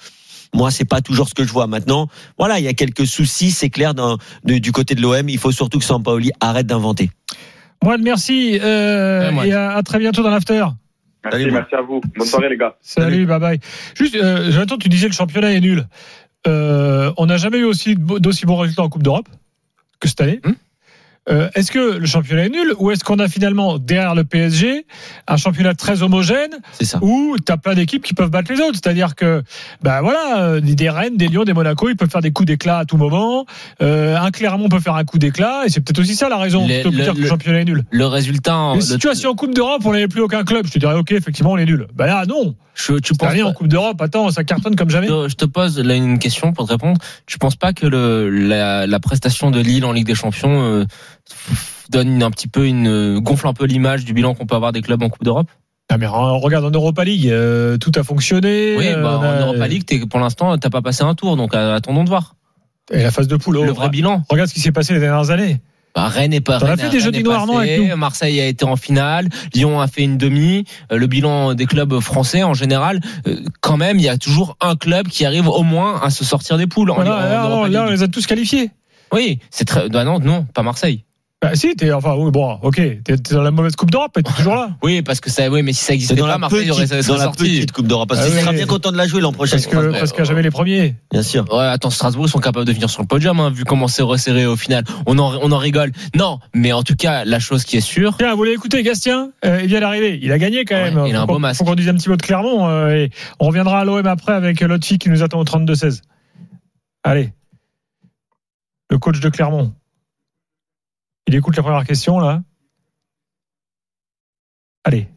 Moi, c'est pas toujours ce que je vois. Maintenant, voilà, il y a quelques soucis, c'est clair, dans- de- du côté de l'OM. Il faut surtout que Sampaoli arrête d'inventer. Moine, merci. euh, Ouais, et à, à très bientôt dans l'after. Merci, Salut, merci à vous. Bonne soirée les gars. Salut, bye bye. Juste, euh, Jonathan, tu disais le championnat est nul. Euh, on n'a jamais eu aussi d'aussi bons résultats en Coupe d'Europe que cette année. Hmm. Euh, est-ce que le championnat est nul ou est-ce qu'on a finalement derrière le PSG un championnat très homogène C'est ça. où tu as plein d'équipes qui peuvent battre les autres? C'est-à-dire que, ben voilà, euh, des Rennes, des Lyon, des Monaco, ils peuvent faire des coups d'éclat à tout moment. Euh, un Clermont peut faire un coup d'éclat et c'est peut-être aussi ça la raison de le- dire que le championnat est nul. Le résultat, Mais si tu si en Coupe d'Europe on n'avait plus aucun club, je te dirais ok, effectivement on est nul. Ben là non, je, tu penses rien en Coupe d'Europe, attends, ça cartonne comme jamais. Je je te pose là une question pour te répondre. Tu penses pas que le, la, la prestation de Lille en Ligue des Champions euh, donne un petit peu une gonfle un peu l'image du bilan qu'on peut avoir des clubs en Coupe d'Europe Ah mais re- regarde en Europa League, euh, tout a fonctionné. Oui, euh, bah, on a- en Europa League, pour l'instant, t'as pas passé un tour, donc euh, attendons de voir Et la phase de poule. le oh, vrai bilan. Regarde ce qui s'est passé les dernières années. Bah, Rennes est pas. T'en as Rennes- fait des jeudis est noirs, non, avec nous Marseille a été en finale. Lyon a fait une demi. Euh, Le bilan des clubs français en général, euh, quand même, il y a toujours un club qui arrive au moins à se sortir des poules. en- Voilà, en là, là, on les a tous qualifiés. Oui, c'est très. Bah non, non, pas Marseille. Bah, si, t'es, enfin, oui, bon, ok, t'es, t'es dans la mauvaise Coupe d'Europe, mais t'es toujours là. Oui, parce que ça, oui, mais si ça existait dans pas, la Marseille petite, aurait dans la petite Coupe d'Europe. Parce Ah qu'il oui. sera bien content de la jouer l'an prochain. Parce que, parce qu'il n'y a jamais les premiers. Bien sûr. Ouais, attends, Strasbourg ils sont capables de venir sur le podium, hein, vu comment c'est resserré au final. On en, on en rigole. Non, mais en tout cas, la chose qui est sûre, Tiens, vous voulez écouter Gastien euh, Il vient d'arriver. Il a gagné quand Ouais, même. il a un faut, beau qu'on, masque. faut qu'on dise un petit mot de Clermont. euh, et on reviendra à l'OM après avec l'autre fille qui nous attend au 32-16. Allez. Le coach de Clermont. Il écoute la première question, là. Allez.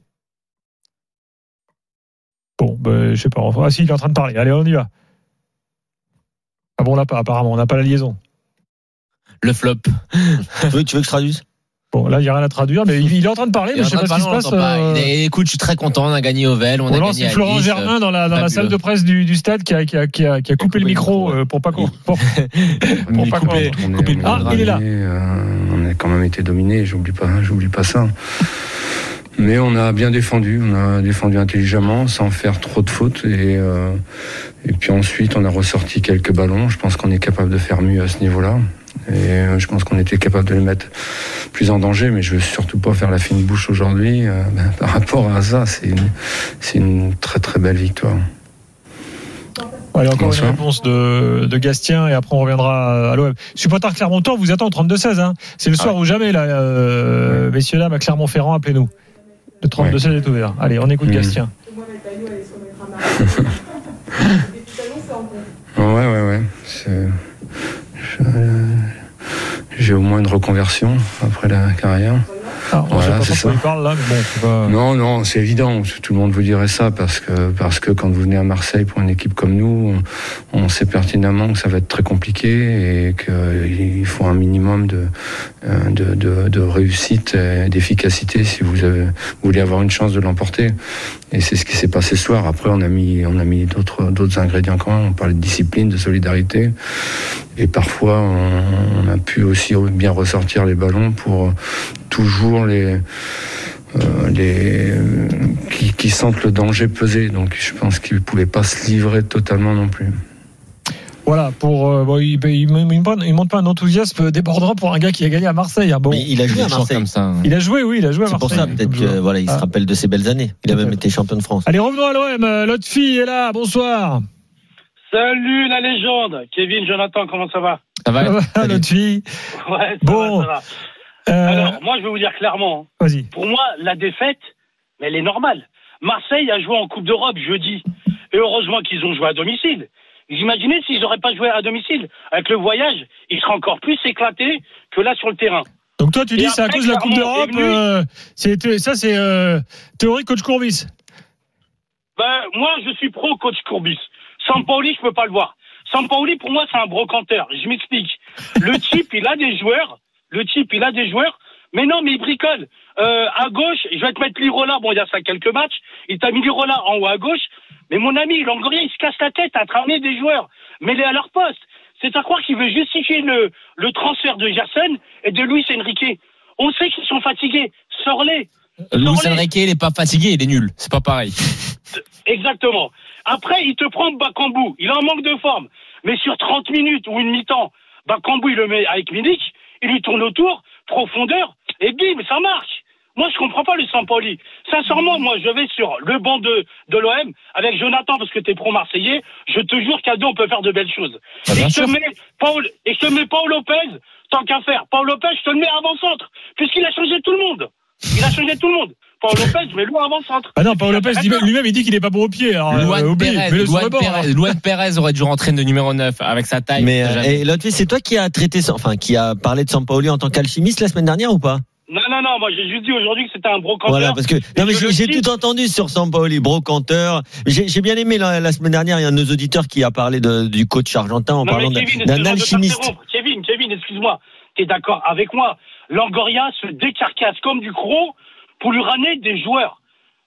Bon, ben, je sais pas. Ah si, il est en train de parler. Allez, on y va. Ah bon, on l'a pas, apparemment. On n'a pas la liaison. Le flop. tu, veux, tu veux que je traduise? Bon, là, il n'y a rien à traduire, mais il, est en train de parler, mais je sais pas ce qui se passe. on euh, est- Écoute, je suis très content. On a gagné Ovel, on a Bon, là, gagné Florent Nice. Germain dans la, dans la salle de presse du, du stade qui a, qui a, qui a, qui a coupé le micro euh, pour pas qu'on. pour- *laughs* On pas On on est Ah, il est là. euh, on a quand même été dominé, j'oublie pas, j'oublie pas ça. Mais on a bien défendu, on a défendu intelligemment, sans faire trop de fautes. Et, euh, et puis ensuite, on a ressorti quelques ballons. Je pense qu'on est capable de faire mieux à ce niveau-là. Et euh, je pense qu'on était capable de les mettre plus en danger, mais je veux surtout pas faire la fine bouche aujourd'hui. Euh, ben, par rapport à ça, c'est une, très très belle victoire. Allez, encore Bonsoir. une réponse de, de Gastien et après on reviendra à l'OM. Supporter Clermontois, vous attend au 32-16. Hein. C'est le soir ou jamais, là, euh, messieurs, dames, à Clermont-Ferrand, appelez-nous. Le 32-16 est ouvert. Allez, on écoute Mhm. Gastien. *laughs* Ouais, ouais, ouais. C'est- je- J'ai au moins une reconversion après la carrière. Ah, on Voilà, pas pourquoi ça. il parle là, mais bon, pas. Non, non, c'est évident. Tout le monde vous dirait ça parce que, parce que quand vous venez à Marseille pour une équipe comme nous, on, on sait pertinemment que ça va être très compliqué et qu'il faut un minimum de, euh, de, de, de réussite et d'efficacité si vous, avez, vous voulez avoir une chance de l'emporter. Et c'est ce qui s'est passé ce soir. Après, on a mis, on a mis d'autres, d'autres ingrédients quand même. On parlait de discipline, de solidarité. Et parfois, on, on a pu aussi bien ressortir les ballons pour toujours les, euh, les euh, qui, qui sentent le danger peser. Donc, je pense qu'ils ne pouvaient pas se livrer totalement non plus. Voilà, pour, euh, bon, il, il, ne montre pas un enthousiasme débordant pour un gars qui a gagné à Marseille. hein. Bon, Mais il a joué à Marseille. comme ça. il a joué, oui, il a joué à C'est pour Marseille. ça, peut-être joueur. voilà, il se Ah. rappelle de ses belles années. Il a même été champion de France. Allez, revenons à l'OM. L'autre fille est là. Bonsoir. Salut la légende Kevin, Jonathan, comment ça va? Ça va Ça va. L'autre fille. Ouais, ça Bon. va, ça va. Euh, Alors, moi, je vais vous dire clairement, hein, Vas-y. pour moi, la défaite, elle est normale. Marseille a joué en Coupe d'Europe jeudi. Et heureusement qu'ils ont joué à domicile. Vous imaginez s'ils n'auraient pas joué à domicile? Avec le voyage, ils seraient encore plus éclatés que là sur le terrain. Donc toi, tu dis c'est à cause de la Coupe d'Europe. euh, ça, c'est euh, théorie coach Courbis. Ben, moi, je suis pro coach Courbis. Sampaoli, je peux pas le voir. Sampaoli, pour moi, c'est un brocanteur. Je m'explique. Le *laughs* type, il a des joueurs. Le type, il a des joueurs. Mais non, mais il bricole. Euh, à gauche, je vais te mettre Lirola. Bon, il y a ça quelques matchs. Il t'a mis Lirola en haut à gauche. Mais mon ami, Longoria, il se casse la tête à ramener des joueurs. Mets-les à leur poste. C'est à croire qu'il veut justifier le, le transfert de Gerson et de Luis Enrique. On sait qu'ils sont fatigués. Sors-les. Luis Sors-les. Enrique, il est pas fatigué, il est nul. C'est pas pareil. *laughs* Exactement. Après, il te prend Bakambu. Il a un manque de forme. Mais sur 30 minutes ou une mi-temps, Bakambu, il le met avec Milik, il lui tourne autour, profondeur, et bim, ça marche. Moi, je comprends pas le Sampoli. Sincèrement, moi, je vais sur le banc de, de l'OM avec Jonathan parce que t'es pro-marseillais. Je te jure qu'à deux, on peut faire de belles choses. Ah, et, je te mets Paul, et je te mets Paul Lopez, tant qu'à faire. Paul Lopez, je te le mets avant-centre, puisqu'il a changé tout le monde. Il a changé tout le monde. Paul Lopez, mais lui avant-centre. Ah non, Paul Lopez lui-même, il dit qu'il est pas bon au pied. Alors, euh, Luan Pérez, hein. Pérez aurait dû rentrer de numéro 9 avec sa taille. Mais c'est euh, et l'autre fille, c'est toi qui a traité, enfin qui a parlé de Sampaoli en tant qu'alchimiste la semaine dernière ou pas? Non, non, non, moi j'ai juste dit aujourd'hui que c'était un brocanteur. Voilà, parce que non mais j'ai tout entendu sur Sampaoli, brocanteur. J'ai j'ai bien aimé la, la semaine dernière, il y a un de nos auditeurs qui a parlé de, du coach argentin en Non, parlant d'un alchimiste. Kevin, Kevin, excuse-moi. T'es d'accord avec moi? Langoria se décarcasse comme du croc pour lui ramener des joueurs.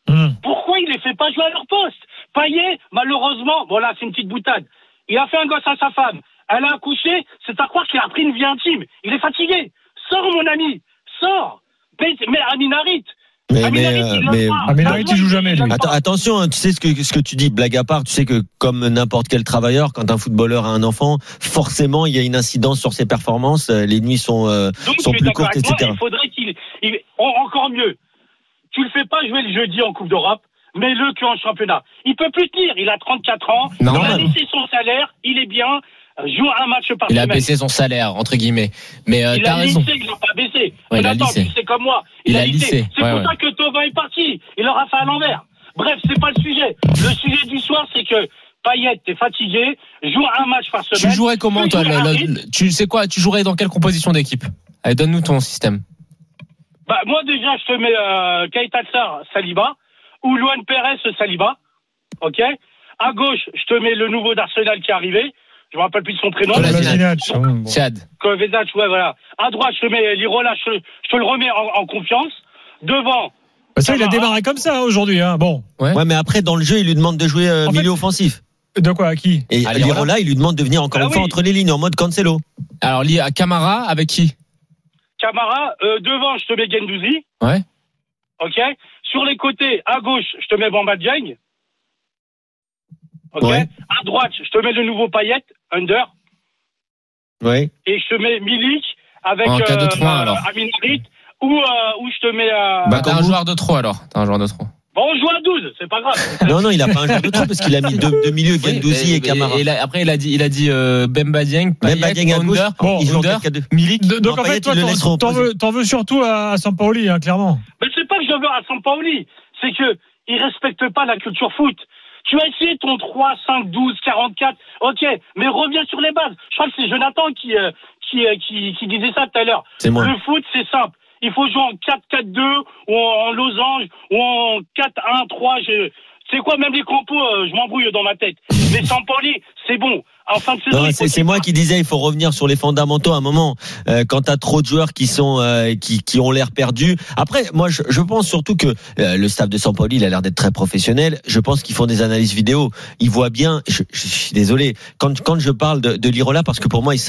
Hum. Pourquoi il les fait pas jouer à leur poste? Payet, malheureusement, voilà, c'est une petite boutade. Il a fait un gosse à sa femme. Elle a accouché, c'est à croire qu'il a pris une vie intime. Il est fatigué. Sors, mon ami. Sors. Mais, mais Aminarit. Mais, mais, Aminarit, euh, il mais- fera. Aminarit, il joue jamais, lui. Attention, hein, tu sais ce que, ce que tu dis, blague à part, tu sais que comme n'importe quel travailleur, quand un footballeur a un enfant, forcément il y a une incidence sur ses performances, euh, les nuits sont, euh, Donc, sont plus courtes, moi, etc. Il faudrait qu'il. il- en- encore mieux. Tu le fais pas jouer le jeudi en Coupe d'Europe, mais le qu'en championnat. Il peut plus tenir. Il a 34 ans. Non, il a laissé son salaire. Il est bien. euh, Joue un match par Il a semaine. baissé son salaire, entre guillemets. Mais euh, il t'as a raison. lissé, il n'a pas baissé. Ouais, il a lissé. tu sais comme moi. Il a lissé, C'est ouais, pour ouais. ça que Tova est parti. Il aura fait à l'envers. Bref, c'est pas le sujet. Le sujet du soir, c'est que Payet, t'es fatigué, joue un match par Tu semaine. jouerais comment, toi le- le- Tu sais quoi Tu jouerais dans quelle composition d'équipe? Allez, donne-nous ton système. Bah, moi, déjà, je te mets euh, Keita Sarr, Saliba, ou Luan Perez, Saliba. OK? À gauche, je te mets le nouveau d'Arsenal qui est arrivé. Je me rappelle plus de son prénom. Chad. Kovacic, ouais, voilà. À droite, je te mets Lirola, je, je te le remets en, en confiance. Devant, Bah, ça, il a démarré comme ça hein, aujourd'hui. Hein. Bon, Ouais. Ouais, mais après, dans le jeu, il lui demande de jouer euh, En fait- milieu offensif. de quoi à qui? Et Lirola il lui demande de venir encore Ah une fois oui. entre les lignes en mode Cancelo. Alors, lié à Camara, avec qui? Camara, euh, devant, je te mets Gendouzi. Ouais. OK Sur les côtés, à gauche, je te mets Bamba Dieng. OK Ouais. À droite, je te mets le nouveau Payet, Under. Ouais. Et je te mets Milik avec En cas de trois, alors. Amin Harit. Ou, euh, ou je te mets... euh, Bah, t'as un joueur de trop alors. T'as un joueur de trop. Bon, on joue à 12, c'est pas grave. *laughs* Non, non, il a pas un joueur de trop parce qu'il a mis deux, deux milieux, Gendouzi Oui, et Camara. Et, là, après, il a dit, il a dit euh, Bemba Dieng, Payet, Dieng à gauche. Under, Bon, ils jouent en Under, 4-4-2. Milik. De- Donc Non, en fait, Payet, toi, t'en- veux, t'en veux surtout à Sampaoli, hein, clairement. Mais c'est pas que je veux à Sampaoli, c'est que il respecte pas la culture foot. Tu as essayé ton 3, 5, 12, 44, ok, mais reviens sur les bases. Je crois que c'est Jonathan qui, euh, qui, euh, qui, qui disait ça tout à l'heure. C'est moi. Le foot, c'est simple. Il faut jouer en 4-4-2 ou en losange ou en 4-1-3. Je... C'est quoi, même les compos, euh, je m'embrouille dans ma tête. Mais Sampaoli, c'est bon. En fin de saison, Non, il faut c'est moi qui disais il faut revenir sur les fondamentaux à un moment euh, quand t'as trop de joueurs qui sont euh, qui, qui ont l'air perdus. Après moi je, je pense surtout que euh, le staff de Sampaoli il a l'air d'être très professionnel. Je pense qu'ils font des analyses vidéo. Ils voient bien. Je, je suis désolé quand quand je parle de, de Lirola parce que pour moi il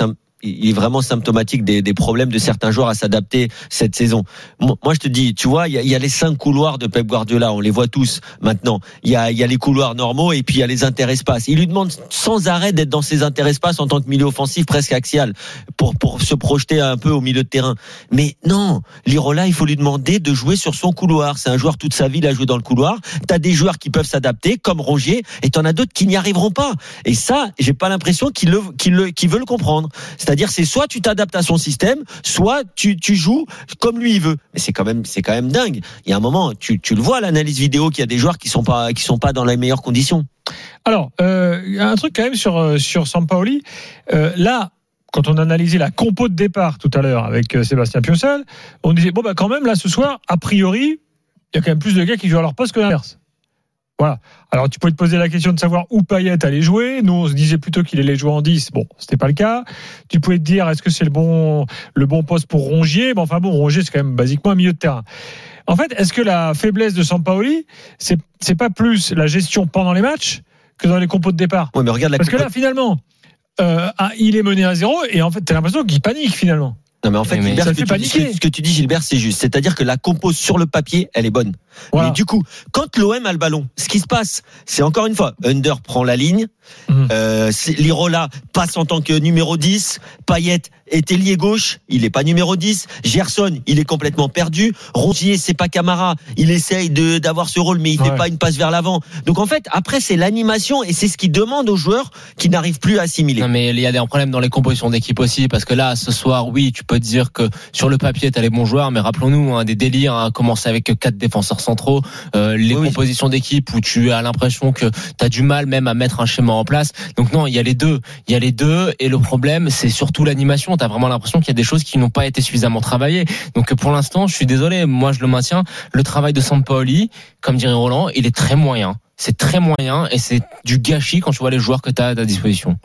il est vraiment symptomatique des, des problèmes de certains joueurs à s'adapter cette saison. Moi, je te dis, tu vois, il y a, y a les cinq couloirs de Pep Guardiola, on les voit tous maintenant. Il y a, y a les couloirs normaux et puis il y a les interespaces. Il lui demande sans arrêt d'être dans ces interespaces en tant que milieu offensif presque axial pour, pour se projeter un peu au milieu de terrain. Mais non, Lirola, il faut lui demander de jouer sur son couloir. C'est un joueur toute sa vie, il a joué dans le couloir. T'as des joueurs qui peuvent s'adapter, comme Rongier, et t'en as d'autres qui n'y arriveront pas. Et ça, j'ai pas l'impression qu'il le, le, le comprendre. C'est-à-dire, c'est soit tu t'adaptes à son système, soit tu, tu joues comme lui il veut. Mais c'est quand même, c'est quand même dingue. Il y a un moment, tu, tu le vois l'analyse vidéo qu'il y a des joueurs qui sont pas, qui sont pas dans les meilleures conditions. Alors, euh, un truc quand même sur, euh, sur Sampaoli. Euh, là, quand on analysait la compo de départ tout à l'heure avec euh, Sébastien Piocel, on disait, bon, bah, quand même, là, ce soir, a priori, il y a quand même plus de gars qui jouent à leur poste que l'inverse. Voilà. Alors, tu pouvais te poser la question de savoir où Payet allait jouer. Nous, on se disait plutôt qu'il allait jouer en 10. Bon, c'était pas le cas. Tu pouvais te dire, est-ce que c'est le bon, le bon poste pour Rongier? Bon, enfin bon, Rongier, c'est quand même basiquement un milieu de terrain. En fait, est-ce que la faiblesse de Sampaoli, c'est, c'est pas plus la gestion pendant les matchs que dans les compos de départ? Ouais, mais regarde la Parce que là, finalement, euh, il est mené à zéro et en fait, t'as l'impression qu'il panique finalement. Non mais en fait, Mais Gilbert, ça ce, que fait tu, dis- paniquer. ce que tu dis, Gilbert, c'est juste. C'est-à-dire que la compo sur le papier, elle est bonne. Voilà. Mais du coup, quand l'OM a le ballon, ce qui se passe, c'est encore une fois, Under prend la ligne, Mhm. euh, Lirola passe en tant que numéro 10, Payet est ailier gauche, il est pas numéro 10, Gerson, il est complètement perdu, Rongier, c'est pas Camara, il essaye de d'avoir ce rôle, mais il fait Ouais. pas une passe vers l'avant. Donc en fait, après, c'est l'animation et c'est ce qui demande aux joueurs qui n'arrivent plus à assimiler. Non mais il y a des problèmes dans les compositions d'équipe aussi parce que là ce soir oui tu peux te dire que sur le papier t'as les bons joueurs mais rappelons-nous hein, des délires hein, commencer avec quatre défenseurs centraux euh, les Oui, oui. compositions d'équipe où tu as l'impression que t'as du mal même à mettre un schéma en place. Donc non il y a les deux. Il y a les deux et le problème c'est surtout l'animation. T'as vraiment l'impression qu'il y a des choses qui n'ont pas été suffisamment travaillées. Donc pour l'instant je suis désolé. Moi je le maintiens. Le travail de Sampaoli comme dirait Roland il est très moyen. C'est très moyen et c'est du gâchis quand tu vois les joueurs que tu as à ta disposition.